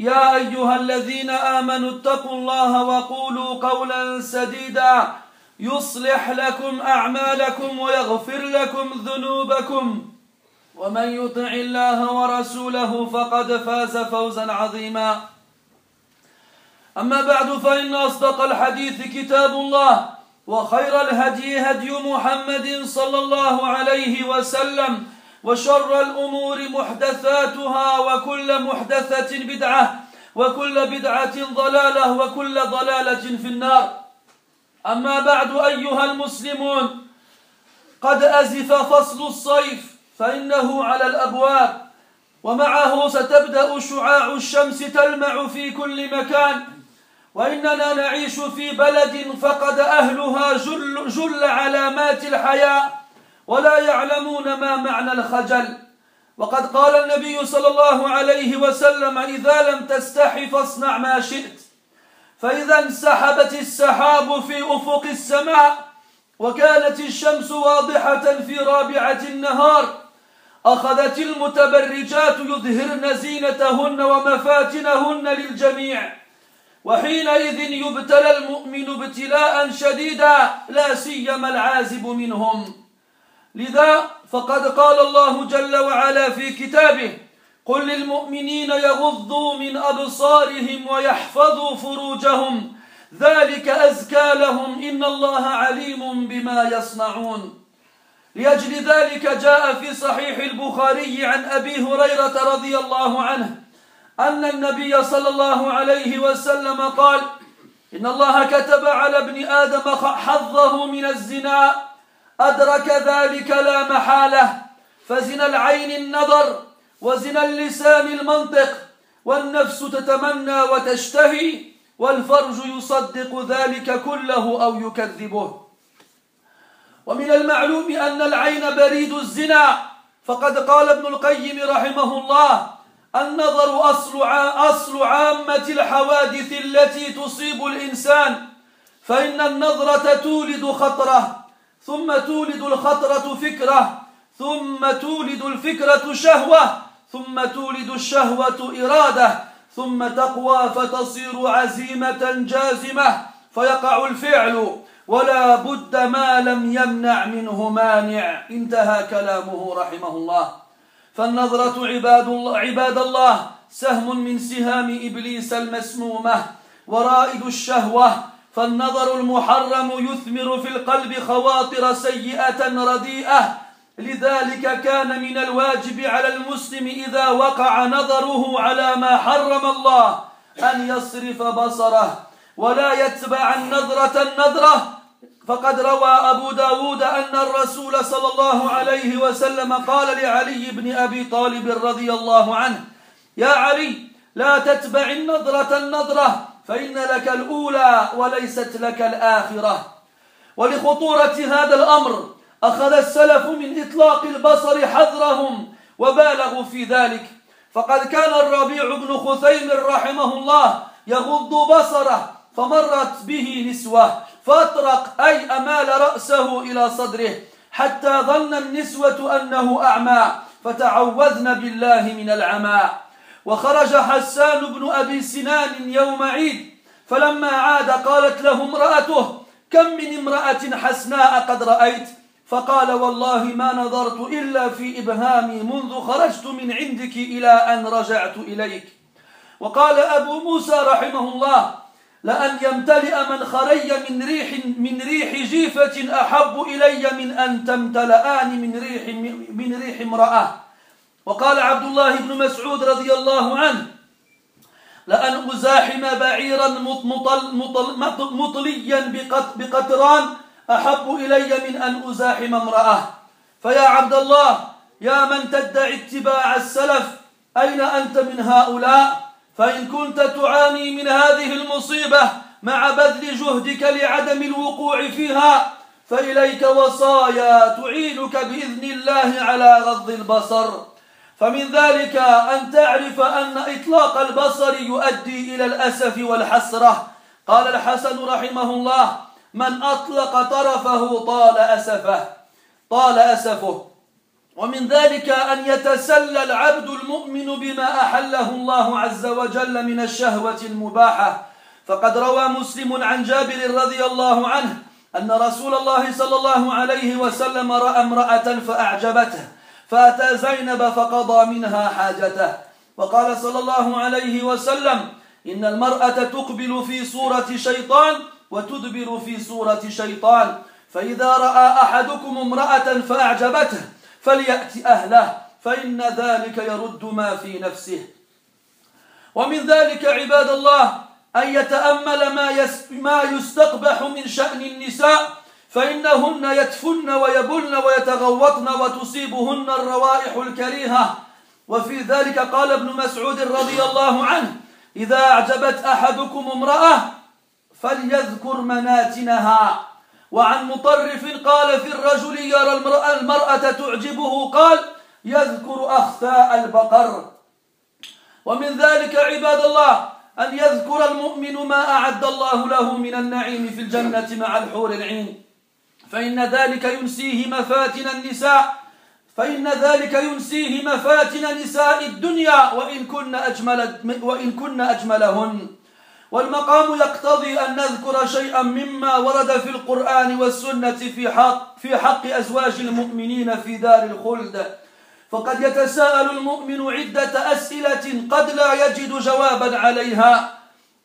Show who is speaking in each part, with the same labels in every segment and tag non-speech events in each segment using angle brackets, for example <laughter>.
Speaker 1: يا أيها الذين آمنوا اتقوا الله وقولوا قولا سديدا. يصلح لكم أعمالكم ويغفر لكم ذنوبكم. ومن يطع الله ورسوله فقد فاز فوزا عظيما. أما بعد فإن أصدق الحديث كتاب الله وخير الهدي هدي محمد صلى الله عليه وسلم وشر الأمور محدثاتها وكل محدثة بدعة وكل بدعة ضلالة وكل ضلالة في النار. أما بعد أيها المسلمون قد أزف فصل الصيف فإنه على الأبواب ومعه ستبدأ شعاع الشمس تلمع في كل مكان وإننا نعيش في بلد فقد أهلها جل, جل علامات الحياة. ولا يعلمون ما معنى الخجل. وقد قال النبي صلى الله عليه وسلم إذا لم تستحي فاصنع ما شئت. فإذا انسحبت السحاب في أفق السماء وكانت الشمس واضحة في رابعة النهار أخذت المتبرجات يظهرن زينتهن ومفاتنهن للجميع. وحينئذ يبتلى المؤمن ابتلاء شديدا لا سيما العازب منهم. لذا فقد قال الله جل وعلا في كتابه قل للمؤمنين يغضوا من أبصارهم ويحفظوا فروجهم ذلك أزكى لهم إن الله عليم بما يصنعون. لأجل ذلك جاء في صحيح البخاري عن أبي هريرة رضي الله عنه أن النبي صلى الله عليه وسلم قال إن الله كتب على ابن آدم حظه من الزنا أدرك ذلك لا محالة. فزنا العين النظر وزنا اللسان المنطق والنفس تتمنى وتشتهي والفرج يصدق ذلك كله أو يكذبه. ومن المعلوم أن العين بريد الزنا. فقد قال ابن القيم رحمه الله النظر أصل أصل عامة الحوادث التي تصيب الإنسان فإن النظرة تولد خطرة. ثم تولد الخطرة فكرة ثم تولد الفكرة شهوة ثم تولد الشهوة إرادة ثم تقوى فتصير عزيمة جازمة فيقع الفعل ولا بد ما لم يمنع منه مانع. انتهى كلامه رحمه الله. فالنظرة عباد الله, عباد الله سهم من سهام إبليس المسمومة ورائد الشهوة فالنظر المحرم يثمر في القلب خواطر سيئة رديئة. لذلك كان من الواجب على المسلم إذا وقع نظره على ما حرم الله أن يصرف بصره ولا يتبع النظرة النظرة. فقد روى أبو داود أن الرسول صلى الله عليه وسلم قال لعلي بن أبي طالب رضي الله عنه يا علي لا تتبع النظرة النظرة فإن لك الأولى وليست لك الآخرة. ولخطورة هذا الأمر أخذ السلف من إطلاق البصر حذرهم وبالغوا في ذلك. فقد كان الربيع بن خثيم رحمه الله يغض بصره فمرت به نسوة فأطرق أي أمال رأسه إلى صدره حتى ظن النسوة أنه أعمى فتعوذن بالله من العمى. وخرج حسان بن أبي سنان يوم عيد فلما عاد قالت له امرأته كم من امرأة حسناء قد رأيت؟ فقال والله ما نظرت إلا في إبهامي منذ خرجت من عندك إلى أن رجعت إليك. وقال أبو موسى رحمه الله لأن يمتلئ من خري من ريح من ريح جيفة أحب إلي من أن تمتلئان من ريح من ريح امرأة. وقال عبد الله بن مسعود رضي الله عنه لأن أزاحم بعيرا مطل مطل مطليا بقطران أحب إلي من أن أزاحم امرأة. فيا عبد الله يا من تدعي اتباع السلف أين أنت من هؤلاء؟ فإن كنت تعاني من هذه المصيبة مع بذل جهدك لعدم الوقوع فيها فإليك وصايا تعينك بإذن الله على غض البصر. فمن ذلك أن تعرف أن إطلاق البصر يؤدي إلى الأسف والحسرة. قال الحسن رحمه الله من أطلق طرفه طال أسفه. طال أسفه. ومن ذلك أن يتسلى العبد المؤمن بما أحله الله عز وجل من الشهوة المباحة. فقد روى مسلم عن جابر رضي الله عنه أن رسول الله صلى الله عليه وسلم رأى امرأة فأعجبته. فأتى زينب فقضى منها حاجته. وقال صلى الله عليه وسلم إن المرأة تقبل في صورة شيطان وتدبر في صورة شيطان. فإذا رأى أحدكم امرأة فأعجبته فليأت أهله فإن ذلك يرد ما في نفسه. ومن ذلك عباد الله أن يتأمل ما, ما يستقبح من شأن النساء فإنهن يدفن ويبلن ويتغوطن وتصيبهن الروائح الكريهة. وفي ذلك قال ابن مسعود رضي الله عنه إذا أعجبت أحدكم امرأة فليذكر مناتنها. وعن مطرف قال في الرجل يرى المرأة, المرأة تعجبه. قال يذكر أخفاء البقر. ومن ذلك عباد الله أن يذكر المؤمن ما أعد الله له من النعيم في الجنة مع الحور العين. فإن ذلك ينسيه مفاتن النساء فإن ذلك ينسيه مفاتن نساء الدنيا وإن كن أجمل وإن كن أجملهن. والمقام يقتضي أن نذكر شيئا مما ورد في القرآن والسنة في حق في حق أزواج المؤمنين في دار الخلد. فقد يتساءل المؤمن عدة أسئلة قد لا يجد جوابا عليها.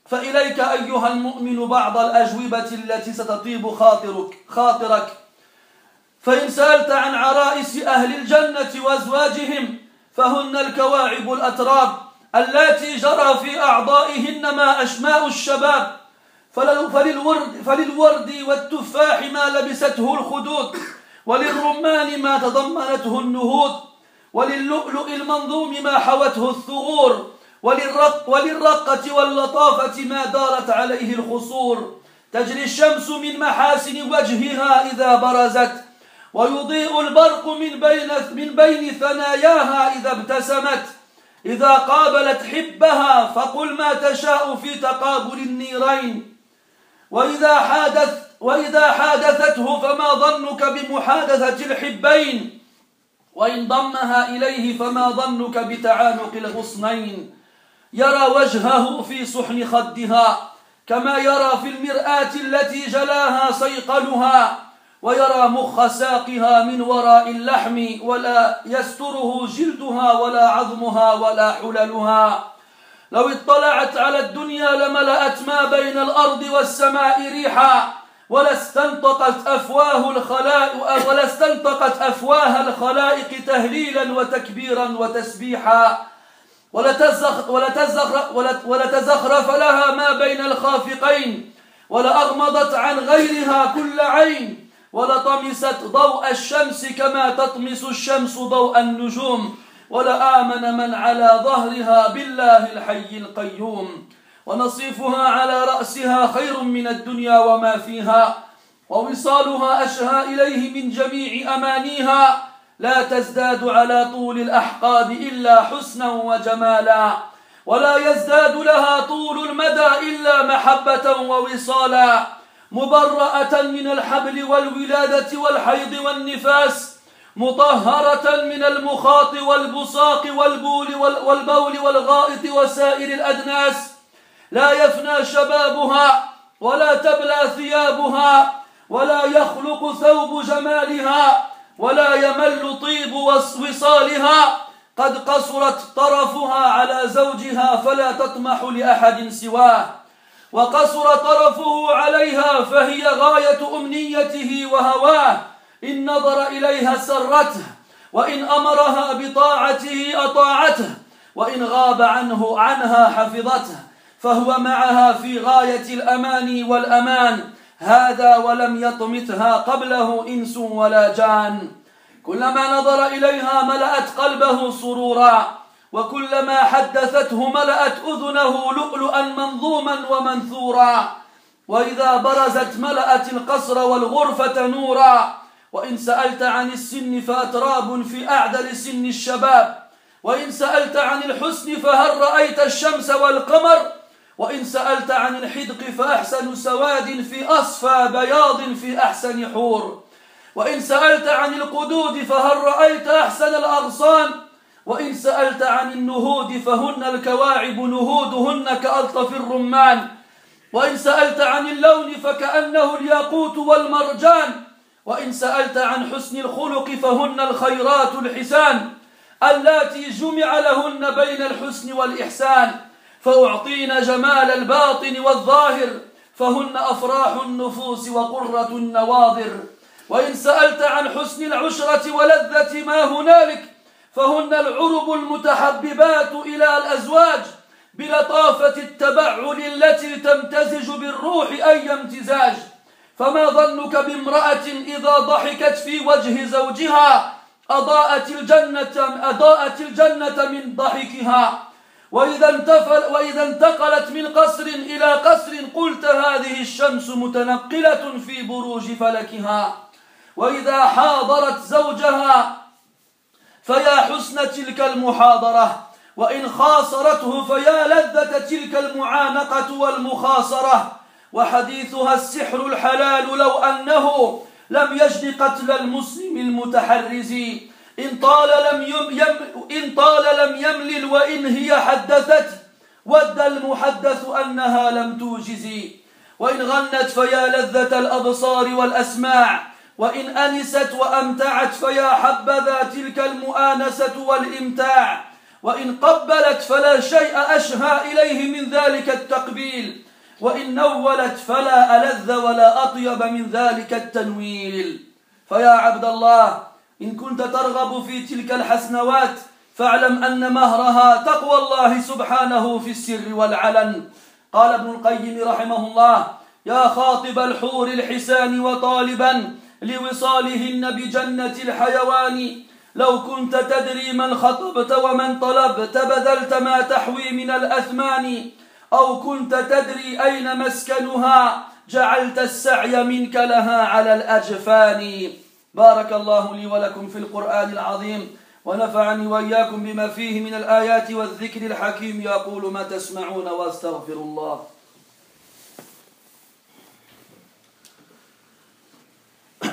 Speaker 1: فإليك أيها المؤمن بعض الأجوبة التي ستطيب خاطرك خاطرك. فإن سألت عن عرائس أهل الجنة وأزواجهم فهن الكواعب الأتراب اللاتي جرى في أعضائهن ما أشماء الشباب. فللورد, فللورد والتفاح ما لبسته الخدود وللرمان ما تضمنته النهود وللؤلؤ المنظوم ما حوته الثغور. وللرق وللرقة واللطافة ما دارت عليه الخصور. تجري الشمس من محاسن وجهها إذا برزت ويضيء البرق من بين من بين ثناياها إذا ابتسمت. إذا قابلت حبها فقل ما تشاء في تقابل النيرين. وإذا حادث وإذا حادثته فما ظنك بمحادثة الحبين. وإن ضمها إليه فما ظنك بتعانق الغصنين. يرى وجهه في صحن خدها كما يرى في المرآة التي جلاها صيقلها ويرى مخ ساقها من وراء اللحم ولا يستره جلدها ولا عظمها ولا حللها. لو اطلعت على الدنيا لملأت ما بين الأرض والسماء ريحا ولاستنطقت أفواه الخلائق ولاستنطقت أفواه الخلائق تهليلا وتكبيرا وتسبيحا. ولتزخ ولتزخ ولتزخرف لها ما بين الخافقين. ولأغمضت عن غيرها كل عين. ولطمست ضوء الشمس كما تطمس الشمس ضوء النجوم. ولآمن من على ظهرها بالله الحي القيوم. ونصيفها على رأسها خير من الدنيا وما فيها. ووصالها أشهى إليه من جميع أمانيها. لا تزداد على طول الأحقاب إلا حسنا وجمالا ولا يزداد لها طول المدى إلا محبة ووصالا. مبرأة من الحبل والولادة والحيض والنفاس مطهرة من المخاط والبصاق والبول والبول والغائط وسائر الأدناس. لا يفنى شبابها ولا تبلى ثيابها ولا يخلق ثوب جمالها. ولا يمل طيب وصالها. قد قصرت طرفها على زوجها فلا تطمح لأحد سواه. وقصر طرفه عليها فهي غاية أمنيته وهواه. إن نظر إليها سرته وإن أمرها بطاعته أطاعته وإن غاب عنه عنها حفظته. فهو معها في غاية الأمان والأمان. هذا ولم يطمثها قبله إنس ولا جان. كلما نظر إليها ملأت قلبه سرورا وكلما حدثته ملأت أذنه لؤلؤا منظوما ومنثورا. وإذا برزت ملأت القصر والغرفة نورا. وإن سألت عن السن فأتراب في أعدل سن الشباب. وإن سألت عن الحسن فهل رأيت الشمس والقمر؟ وإن سألت عن الحدق فأحسن سواد في أصفى بياض في أحسن حور. وإن سألت عن القدود فهل رأيت أحسن الأغصان. وإن سألت عن النهود فهن الكواعب نهودهن كألطف الرمان. وإن سألت عن اللون فكأنه الياقوت والمرجان. وإن سألت عن حسن الخلق فهن الخيرات الحسان. اللاتي جمع لهن بين الحسن والإحسان. فأعطين جمال الباطن والظاهر فهن أفراح النفوس وقرة النواظر. وإن سألت عن حسن العشرة ولذة ما هنالك فهن العرب المتحببات إلى الأزواج بلطافة التبعل التي تمتزج بالروح أي امتزاج. فما ظنك بامرأة إذا ضحكت في وجه زوجها أضاءت الجنة أضاءت الجنة من ضحكها؟ وإذا انتفل وإذا انتقلت من قصر إلى قصر قلت هذه الشمس متنقلة في بروج فلكها. وإذا حاضرت زوجها فيا حسن تلك المحاضرة وإن خاصرته فيا لذة تلك المعانقة والمخاصرة. وحديثها السحر الحلال لو أنه لم يجد قتل المسلم المتحرز. إن طال لم يم يم إن طال لم يملل وإن هي حدثت ود المحدث أنها لم توجز. وإن غنت فيا لذة الأبصار والأسماع وإن أنست وأمتعت فيا حبذا تلك المؤانسة والإمتاع وإن قبلت فلا شيء أشهى إليه من ذلك التقبيل وإن نولت فلا ألذ ولا أطيب من ذلك التنويل. فيا عبد الله إن كنت ترغب في تلك الحسنوات فاعلم أن مهرها تقوى الله سبحانه في السر والعلن. قال ابن القيم رحمه الله يا خاطب الحور الحسان وطالبا لوصالهن بجنة الحيوان لو كنت تدري من خطبت ومن طلبت بذلت ما تحوي من الأثمان أو كنت تدري أين مسكنها جعلت السعي منك لها على الأجفان. بارك الله لي ولكم في القرآن العظيم ونفعني وإياكم بما فيه من الآيات والذكر الحكيم. يقول ما تسمعون واستغفر الله. <clears throat>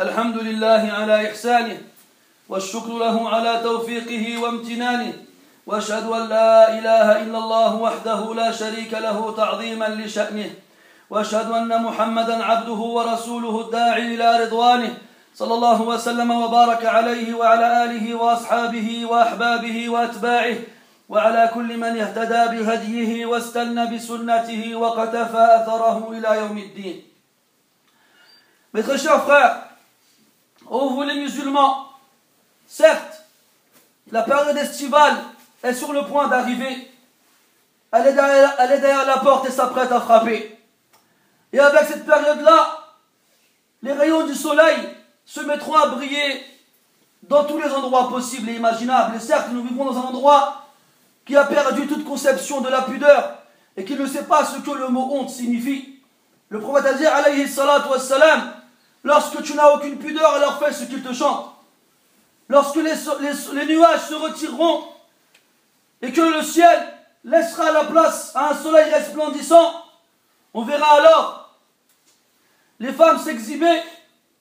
Speaker 1: الحمد لله على إحسانه والشكر له على توفيقه وامتنانه وأشهد أن لا إله إلا الله وحده لا شريك له تعظيما لشأنه وأشهد أن محمدا عبده ورسوله الداعي إلى رضوانه صلى الله وسلم وبارك عليه وعلى آله وأصحابه وأحبابه وأتباعه وعلى كل من اهتدى بهديه واستنى بسنته وقتفى أثره إلى يوم الدين Mes très chers frères, ô vous les musulmans, certes, la période estivale est sur le point d'arriver. Elle, est derrière la porte et s'apprête à frapper. Et avec cette période-là, les rayons du soleil se mettront à briller dans tous les endroits possibles et imaginables. Et certes, nous vivons dans un endroit qui a perdu toute conception de la pudeur et qui ne sait pas ce que le mot honte signifie. Le prophète a dit, alayhi salatu wassalam, lorsque tu n'as aucune pudeur, alors fais ce qu'il te chante. Lorsque les, les nuages se retireront et que le ciel laissera la place à un soleil resplendissant, on verra alors les femmes s'exhiber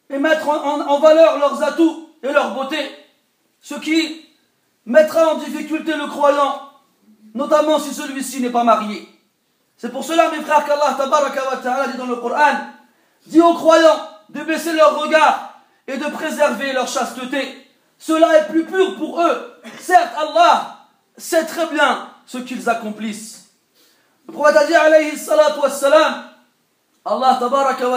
Speaker 1: et mettre en, valeur leurs atouts et leur beauté, ce qui mettra en difficulté le croyant, notamment si celui-ci n'est pas marié. C'est pour cela, mes frères, qu'Allah dit dans le Coran, dit aux croyants de baisser leur regard et de préserver leur chasteté. Cela est plus pur pour eux. Certes, Allah c'est très bien ce qu'ils accomplissent. Le prophète a dit alayhi salatu Allah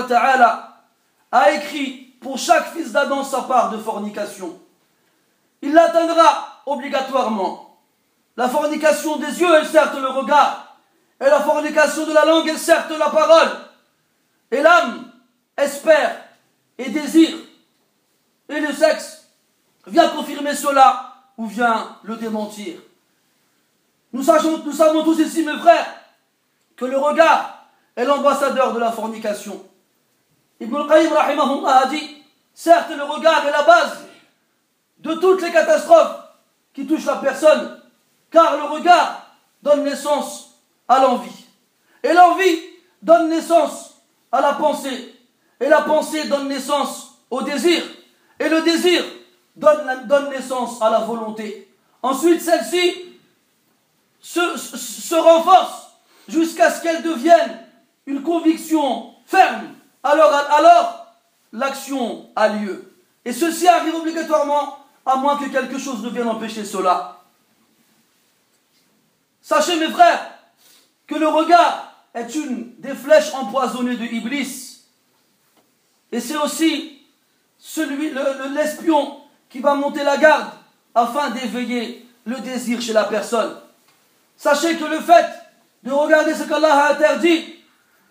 Speaker 1: ta'ala a écrit pour chaque fils d'Adam sa part de fornication. Il l'atteindra obligatoirement. La fornication des yeux est certes le regard, et la fornication de la langue est certes la parole. Et l'âme espère et désire. Et le sexe vient confirmer cela ou vient le démentir. Nous savons tous ici, mes frères, que le regard est l'ambassadeur de la fornication. Ibn al-Qayyim a dit, certes le regard est la base de toutes les catastrophes qui touchent la personne, car le regard donne naissance à l'envie. Et l'envie donne naissance à la pensée. Et la pensée donne naissance au désir. Et le désir donne, donne naissance à la volonté. Ensuite, celle-ci se, se renforce jusqu'à ce qu'elle devienne une conviction ferme. Alors, l'action a lieu. Et ceci arrive obligatoirement à moins que quelque chose ne vienne empêcher cela. Sachez mes frères que le regard est une des flèches empoisonnées de Iblis. Et c'est aussi celui, l'espion qui va monter la garde afin d'éveiller le désir chez la personne. Sachez que le fait de regarder ce qu'Allah a interdit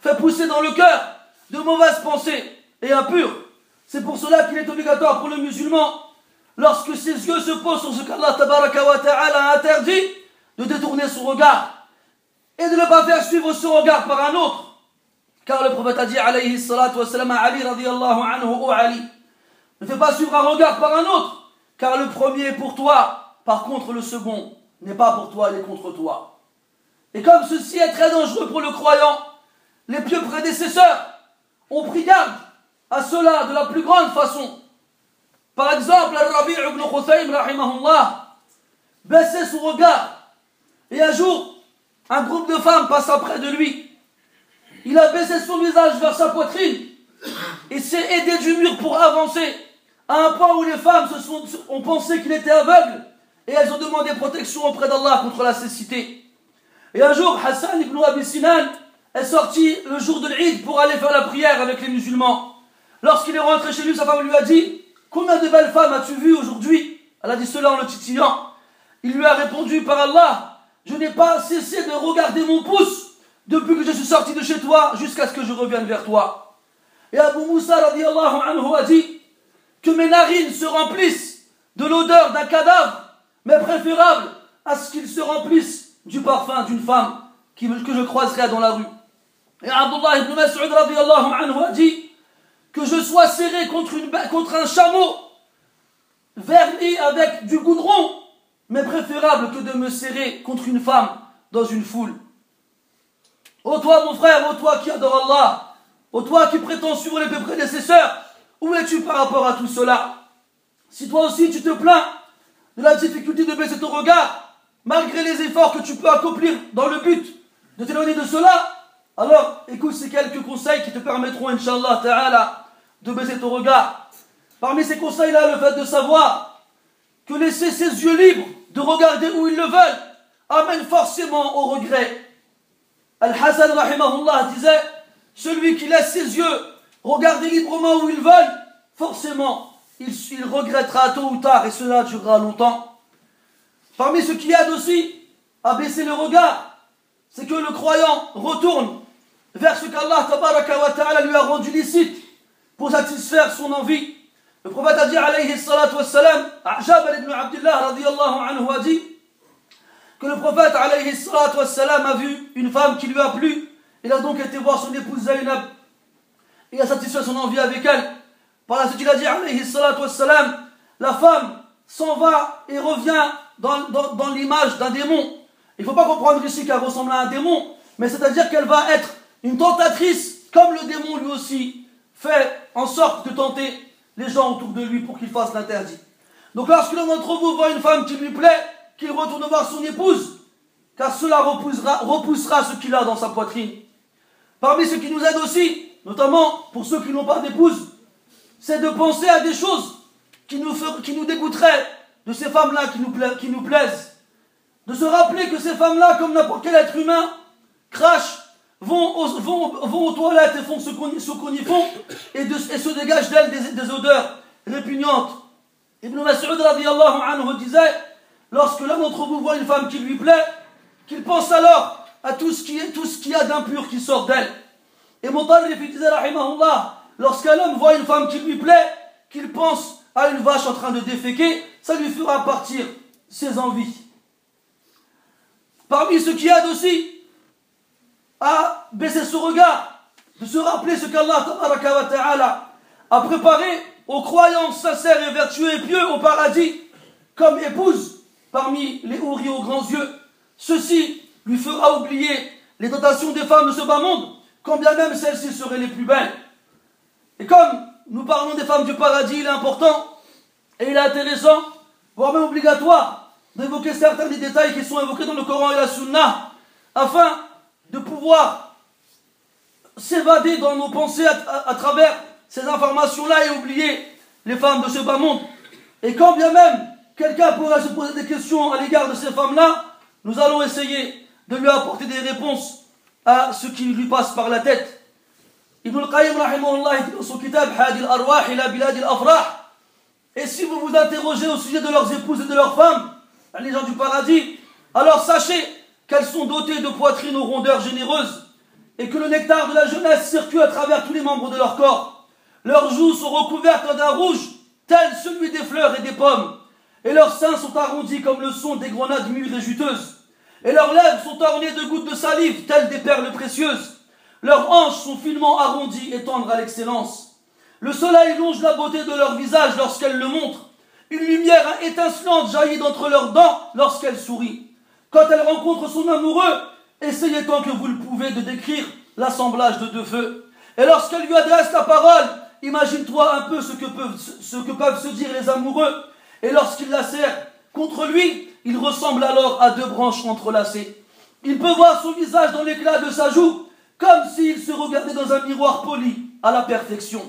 Speaker 1: fait pousser dans le cœur de mauvaises pensées et impures. C'est pour cela qu'il est obligatoire pour le musulman, lorsque ses yeux se posent sur ce qu'Allah a interdit, de détourner son regard et de ne pas faire suivre son regard par un autre. Car le prophète a dit alayhi salatu à Ali radiallahu anhu, oh Ali, ne fais pas suivre un regard par un autre, car le premier est pour toi, par contre le second n'est pas pour toi, il est contre toi. Et comme ceci est très dangereux pour le croyant, les pieux prédécesseurs ont pris garde à cela de la plus grande façon. Par exemple, Al-Rabi' ibn Khuthaym, rahimahullah, baissait son regard. Et un jour, un groupe de femmes passe près de lui. Il a baissé son visage vers sa poitrine et s'est aidé du mur pour avancer à un point où les femmes se sont, ont pensé qu'il était aveugle et elles ont demandé protection auprès d'Allah contre la cécité. Et un jour, Hassan ibn Abi Sinan est sorti le jour de l'Eid pour aller faire la prière avec les musulmans. Lorsqu'il est rentré chez lui, sa femme lui a dit Combien de belles femmes as-tu vues aujourd'hui? Elle a dit cela en le titillant. Il lui a répondu Par Allah, je n'ai pas cessé de regarder mon pouce depuis que je suis sorti de chez toi jusqu'à ce que je revienne vers toi. Et Abu Moussa anhu a dit que mes narines se remplissent de l'odeur d'un cadavre mais préférable à ce qu'il se remplisse du parfum d'une femme que je croiserai dans la rue. Et Abdullah ibn Mas'ud a dit que je sois serré contre un chameau verni avec du goudron, mais préférable que de me serrer contre une femme dans une foule. Ô toi mon frère, ô toi qui adore Allah, ô toi qui prétends suivre les prédécesseurs, où es-tu par rapport à tout cela? Si toi aussi tu te plains de la difficulté de baisser ton regard, malgré les efforts que tu peux accomplir dans le but de t'éloigner de cela, alors écoute ces quelques conseils qui te permettront, Inch'Allah de baisser ton regard. Parmi ces conseils-là, le fait de savoir que laisser ses yeux libres de regarder où ils le veulent amène forcément au regret. Al-Hassan rahimahullah disait Celui qui laisse ses yeux regarder librement où ils veulent, forcément il, regrettera tôt ou tard et cela durera longtemps. Parmi ce qui aide aussi à baisser le regard, c'est que le croyant retourne vers ce qu'Allah lui a rendu licite pour satisfaire son envie. Le prophète a dit alayhi salatu wassalam, radiallahu anhu a dit que le prophète alayhi a vu une femme qui lui a plu. Il a donc été voir son épouse Zainab et a satisfait son envie avec elle. Par la suite, il a dit, alayhi salatu wassalam, la femme s'en va et revient dans, dans, dans l'image d'un démon. Il ne faut pas comprendre ici qu'elle ressemble à un démon, mais c'est-à-dire qu'elle va être une tentatrice, comme le démon lui aussi fait en sorte de tenter les gens autour de lui pour qu'il fasse l'interdit. Donc lorsque l'un d'entre vous voit une femme qui lui plaît, qu'il retourne voir son épouse, car cela repoussera, ce qu'il a dans sa poitrine. Parmi ce qui nous aide aussi, notamment pour ceux qui n'ont pas d'épouse, c'est de penser à des choses qui nous, dégoûteraient de ces femmes-là qui nous plaisent. de se rappeler que ces femmes-là, comme n'importe quel être humain, crachent, vont aux, toilettes et font ce qu'on y font, et, se dégagent d'elles des, odeurs répugnantes. Ibn Mas'ud anhu disait, lorsque l'un d'entre vous voit une femme qui lui plaît, qu'il pense alors à tout ce qu'il y a d'impur qui sort d'elle. Et Mutarrif disait, lorsqu'un homme voit une femme qui lui plaît, qu'il pense à une vache en train de déféquer, ça lui fera partir ses envies. Parmi ce qui aide aussi à baisser ce regard, de se rappeler ce qu'Allah a préparé aux croyants sincères et vertueux et pieux au paradis, comme épouse parmi les houris aux grands yeux. Ceci lui fera oublier les tentations des femmes de ce bas monde, quand bien même celles-ci seraient les plus belles. Et comme nous parlons des femmes du paradis, il est important et il est intéressant, voire même obligatoire, d'évoquer certains des détails qui sont évoqués dans le Coran et la Sunna, afin s'évader dans nos pensées à, travers ces informations-là et oublier les femmes de ce bas monde. Et quand bien même quelqu'un pourrait se poser des questions à l'égard de ces femmes-là, nous allons essayer de lui apporter des réponses à ce qui lui passe par la tête. Ibn al-Qayyim dans son kitab Hadi al-Arwah ila bilad et si vous vous interrogez au sujet de leurs épouses et de leurs femmes, les gens du paradis, alors sachez qu'elles sont dotées de poitrines aux rondeurs généreuses et que le nectar de la jeunesse circule à travers tous les membres de leur corps. Leurs joues sont recouvertes d'un rouge tel celui des fleurs et des pommes, et leurs seins sont arrondis comme le son des grenades mûres et juteuses, et leurs lèvres sont ornées de gouttes de salive telles des perles précieuses. Leurs hanches sont finement arrondies et tendres à l'excellence. Le soleil longe la beauté de leur visage lorsqu'elles le montrent. Une lumière étincelante jaillit d'entre leurs dents lorsqu'elles sourient. Quand elle rencontre son amoureux, essayez tant que vous le pouvez de décrire l'assemblage de deux feux. Et lorsqu'elle lui adresse la parole, imagine-toi un peu ce que, peuvent, se dire les amoureux. Et lorsqu'il la serre contre lui, il ressemble alors à deux branches entrelacées. Il peut voir son visage dans l'éclat de sa joue, comme s'il se regardait dans un miroir poli à la perfection.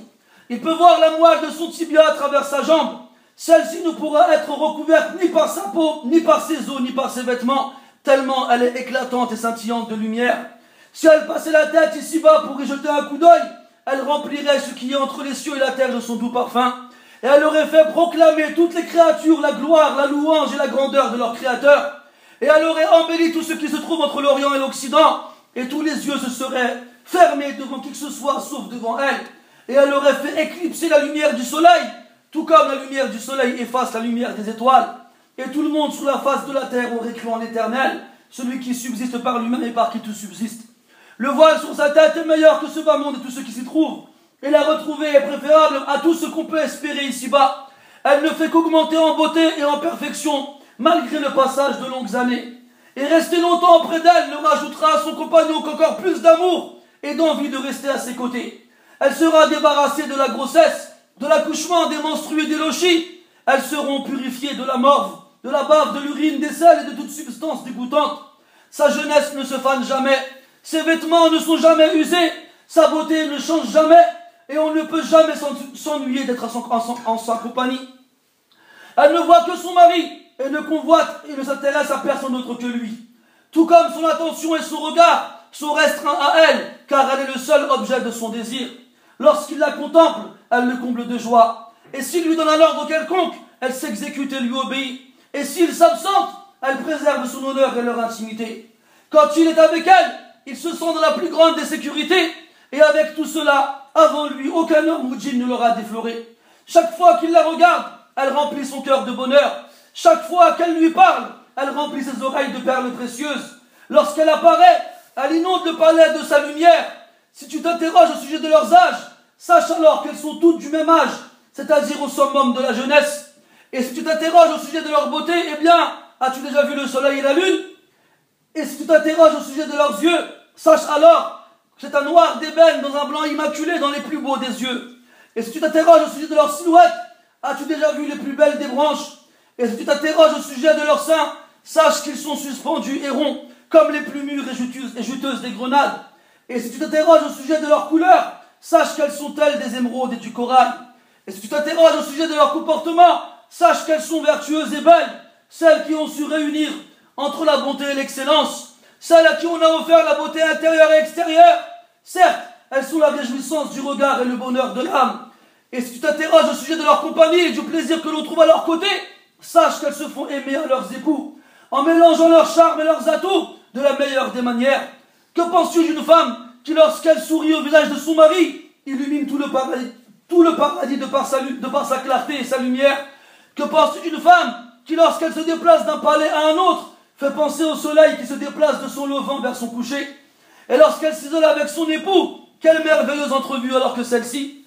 Speaker 1: Il peut voir la moelle de son tibia à travers sa jambe. Celle-ci ne pourra être recouverte ni par sa peau, ni par ses os, ni par ses vêtements, tellement elle est éclatante et scintillante de lumière. Si elle passait la tête ici-bas pour y jeter un coup d'œil, elle remplirait ce qui est entre les cieux et la terre de son doux parfum. Et elle aurait fait proclamer toutes les créatures la gloire, la louange et la grandeur de leur Créateur. Et elle aurait embelli tout ce qui se trouve entre l'Orient et l'Occident et tous les yeux se seraient fermés devant qui que ce soit sauf devant elle, et elle aurait fait éclipser la lumière du soleil, tout comme la lumière du soleil efface la lumière des étoiles, et tout le monde sur la face de la terre aurait cru en l'éternel, celui qui subsiste par lui-même et par qui tout subsiste. Le voile sur sa tête est meilleur que ce bas monde et tout ce qui s'y trouve, et la retrouver est préférable à tout ce qu'on peut espérer ici-bas. Elle ne fait qu'augmenter en beauté et en perfection, malgré le passage de longues années et rester longtemps auprès d'elle ne rajoutera à son compagnon qu'encore plus d'amour et d'envie de rester à ses côtés. Elle sera débarrassée de la grossesse, de l'accouchement, des menstrues et des lochis. Elles seront purifiées de la morve, de la bave, de l'urine, des sels et de toute substance dégoûtante. Sa jeunesse ne se fane jamais, ses vêtements ne sont jamais usés, sa beauté ne change jamais, et on ne peut jamais s'ennuyer d'être en sa compagnie. Elle ne voit que son mari, et ne convoite et ne s'intéresse à personne d'autre que lui. Tout comme son attention et son regard sont restreints à elle, car elle est le seul objet de son désir. Lorsqu'il la contemple, elle le comble de joie. Et s'il lui donne un ordre quelconque, elle s'exécute et lui obéit. Et s'il s'absente, elle préserve son honneur et leur intimité. Quand il est avec elle, il se sent dans la plus grande des sécurités. Et avec tout cela, avant lui, aucun homme ou djinn ne l'aura défloré. Chaque fois qu'il la regarde, elle remplit son cœur de bonheur. Chaque fois qu'elle lui parle, elle remplit ses oreilles de perles précieuses. Lorsqu'elle apparaît, elle inonde le palais de sa lumière. Si tu t'interroges au sujet de leurs âges, sache alors qu'elles sont toutes du même âge, c'est-à-dire au summum de la jeunesse. Et si tu t'interroges au sujet de leur beauté, eh bien, as-tu déjà vu le soleil et la lune? Et si tu t'interroges au sujet de leurs yeux, sache alors que c'est un noir d'ébène dans un blanc immaculé dans les plus beaux des yeux. Et si tu t'interroges au sujet de leur silhouette, as-tu déjà vu les plus belles des branches? Et si tu t'interroges au sujet de leurs seins, sache qu'ils sont suspendus et ronds, comme les plus mûres et juteuses, des grenades. Et si tu t'interroges au sujet de leur couleur, sache qu'elles sont telles des émeraudes et du corail. Et si tu t'interroges au sujet de leur comportement, sache qu'elles sont vertueuses et belles, celles qui ont su réunir entre la bonté et l'excellence. Celles à qui on a offert la beauté intérieure et extérieure, certes, elles sont la réjouissance du regard et le bonheur de l'âme. Et si tu t'interroges au sujet de leur compagnie et du plaisir que l'on trouve à leur côté, sache qu'elles se font aimer à leurs époux, en mélangeant leurs charmes et leurs atouts de la meilleure des manières. Que penses-tu d'une femme qui, lorsqu'elle sourit au visage de son mari, illumine tout le paradis, de par sa clarté et sa lumière? Que penses-tu d'une femme qui, lorsqu'elle se déplace d'un palais à un autre, fait penser au soleil qui se déplace de son levant vers son coucher? Et lorsqu'elle s'isole avec son époux, quelle merveilleuse entrevue alors que celle-ci?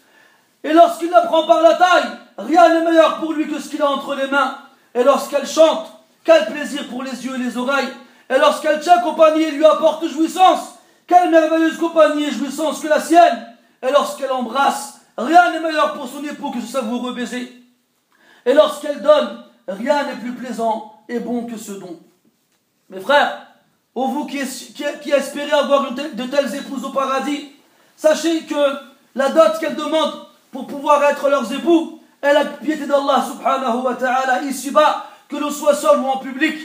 Speaker 1: Et lorsqu'il la prend par la taille, rien n'est meilleur pour lui que ce qu'il a entre les mains. Et lorsqu'elle chante, quel plaisir pour les yeux et les oreilles. Et lorsqu'elle tient compagnie et lui apporte jouissance, quelle merveilleuse compagnie et jouissance que la sienne. Et lorsqu'elle embrasse, rien n'est meilleur pour son époux que ce savoureux baiser. Et lorsqu'elle donne, rien n'est plus plaisant et bon que ce don. Mes frères, ô vous qui, espérez avoir de telles épouses au paradis, sachez que la dot qu'elles demandent pour pouvoir être leurs époux est la piété d'Allah subhanahu wa ta'ala ici-bas, que l'on soit seul ou en public.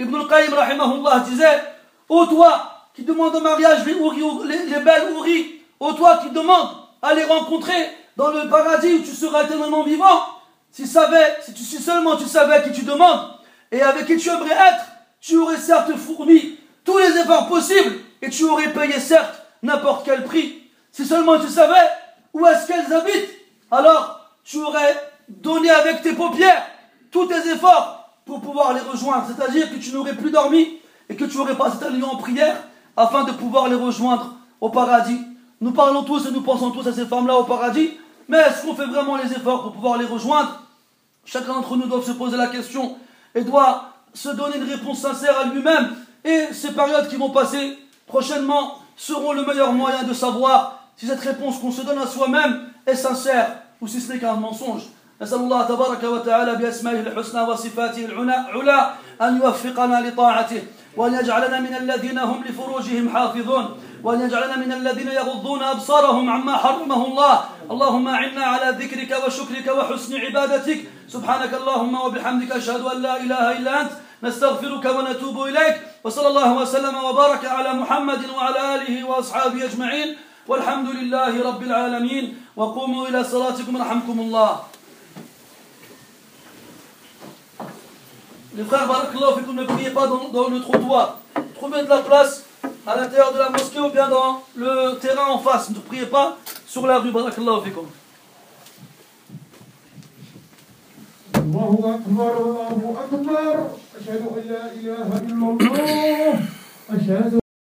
Speaker 1: Ibn al-Qayyim rahimahullah disait, ô toi qui demande au mariage les, les, belles houris, ô toi qui demande à les rencontrer dans le paradis où tu seras éternellement vivant, si, savais, si, tu, seulement tu savais qui tu demandes et avec qui tu aimerais être, tu aurais certes fourni tous les efforts possibles et tu aurais payé certes n'importe quel prix. Si seulement tu savais où est-ce qu'elles habitent, alors tu aurais donné avec tes paupières tous tes efforts pour pouvoir les rejoindre. C'est-à-dire que tu n'aurais plus dormi et que tu aurais passé ta nuit en prière afin de pouvoir les rejoindre au paradis. Nous parlons tous et nous pensons tous à ces femmes-là au paradis, mais est-ce qu'on fait vraiment les efforts pour pouvoir les rejoindre? Chacun d'entre nous doit se poser la question et doit se donner une réponse sincère à lui-même. Et ces périodes qui vont passer prochainement seront le meilleur moyen de savoir si cette réponse qu'on se donne à soi-même est sincère ou si ce n'est qu'un mensonge. نسأل الله تبارك وتعالى بأسمائه الحسنى وصفاته العلى أن يوفقنا لطاعته وأن يجعلنا من الذين هم لفروجهم حافظون وأن يجعلنا من الذين يغضون أبصارهم عما حرمه الله. اللهم أعنا على ذكرك وشكرك وحسن عبادتك. سبحانك اللهم وبحمدك أشهد أن لا إله إلا أنت. نستغفرك ونتوب إليك. وصلى الله وسلم وبارك على محمد وعلى آله وأصحابه أجمعين. والحمد لله رب العالمين. وقوموا إلى صلاتكم رحمكم الله. Les frères, vous ne priez pas dans, dans le trottoir. Trouvez de la place à l'intérieur de la mosquée ou bien dans le terrain en face. Ne priez pas sur la rue. Barakallahu fikum. الله أكبر الله أكبر أشهد أن لا إله إلا الله أشهد